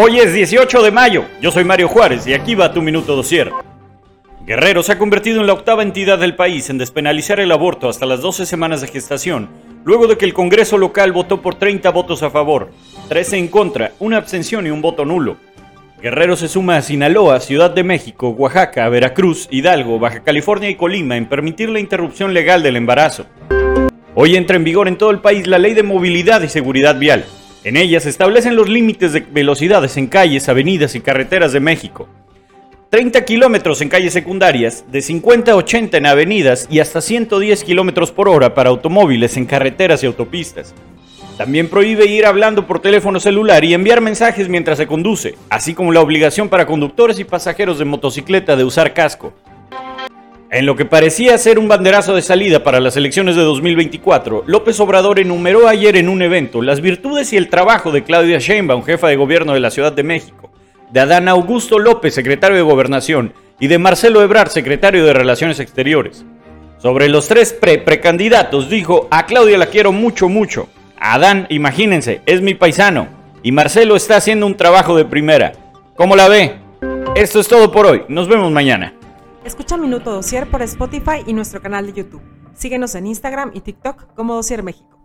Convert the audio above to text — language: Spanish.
Hoy es 18 de mayo. Yo soy Mario Juárez y aquí va tu minuto dosier. Guerrero se ha convertido en la octava entidad del país en despenalizar el aborto hasta las 12 semanas de gestación, luego de que el Congreso local votó por 30 votos a favor, 13 en contra, una abstención y un voto nulo. Guerrero se suma a Sinaloa, Ciudad de México, Oaxaca, Veracruz, Hidalgo, Baja California y Colima en permitir la interrupción legal del embarazo. Hoy entra en vigor en todo el país la Ley de Movilidad y Seguridad Vial. En ella se establecen los límites de velocidades en calles, avenidas y carreteras de México. 30 kilómetros en calles secundarias, de 50 a 80 en avenidas y hasta 110 kilómetros por hora para automóviles en carreteras y autopistas. También prohíbe ir hablando por teléfono celular y enviar mensajes mientras se conduce, así como la obligación para conductores y pasajeros de motocicleta de usar casco. En lo que parecía ser un banderazo de salida para las elecciones de 2024, López Obrador enumeró ayer en un evento las virtudes y el trabajo de Claudia Sheinbaum, jefa de gobierno de la Ciudad de México, de Adán Augusto López, secretario de Gobernación, y de Marcelo Ebrard, secretario de Relaciones Exteriores. Sobre los tres pre-precandidatos dijo, a Claudia la quiero mucho, mucho, Adán, imagínense, es mi paisano. Y Marcelo está haciendo un trabajo de primera. ¿Cómo la ve? Esto es todo por hoy. Nos vemos mañana. Escucha Minuto Dosier por Spotify y nuestro canal de YouTube. Síguenos en Instagram y TikTok como Dosier México.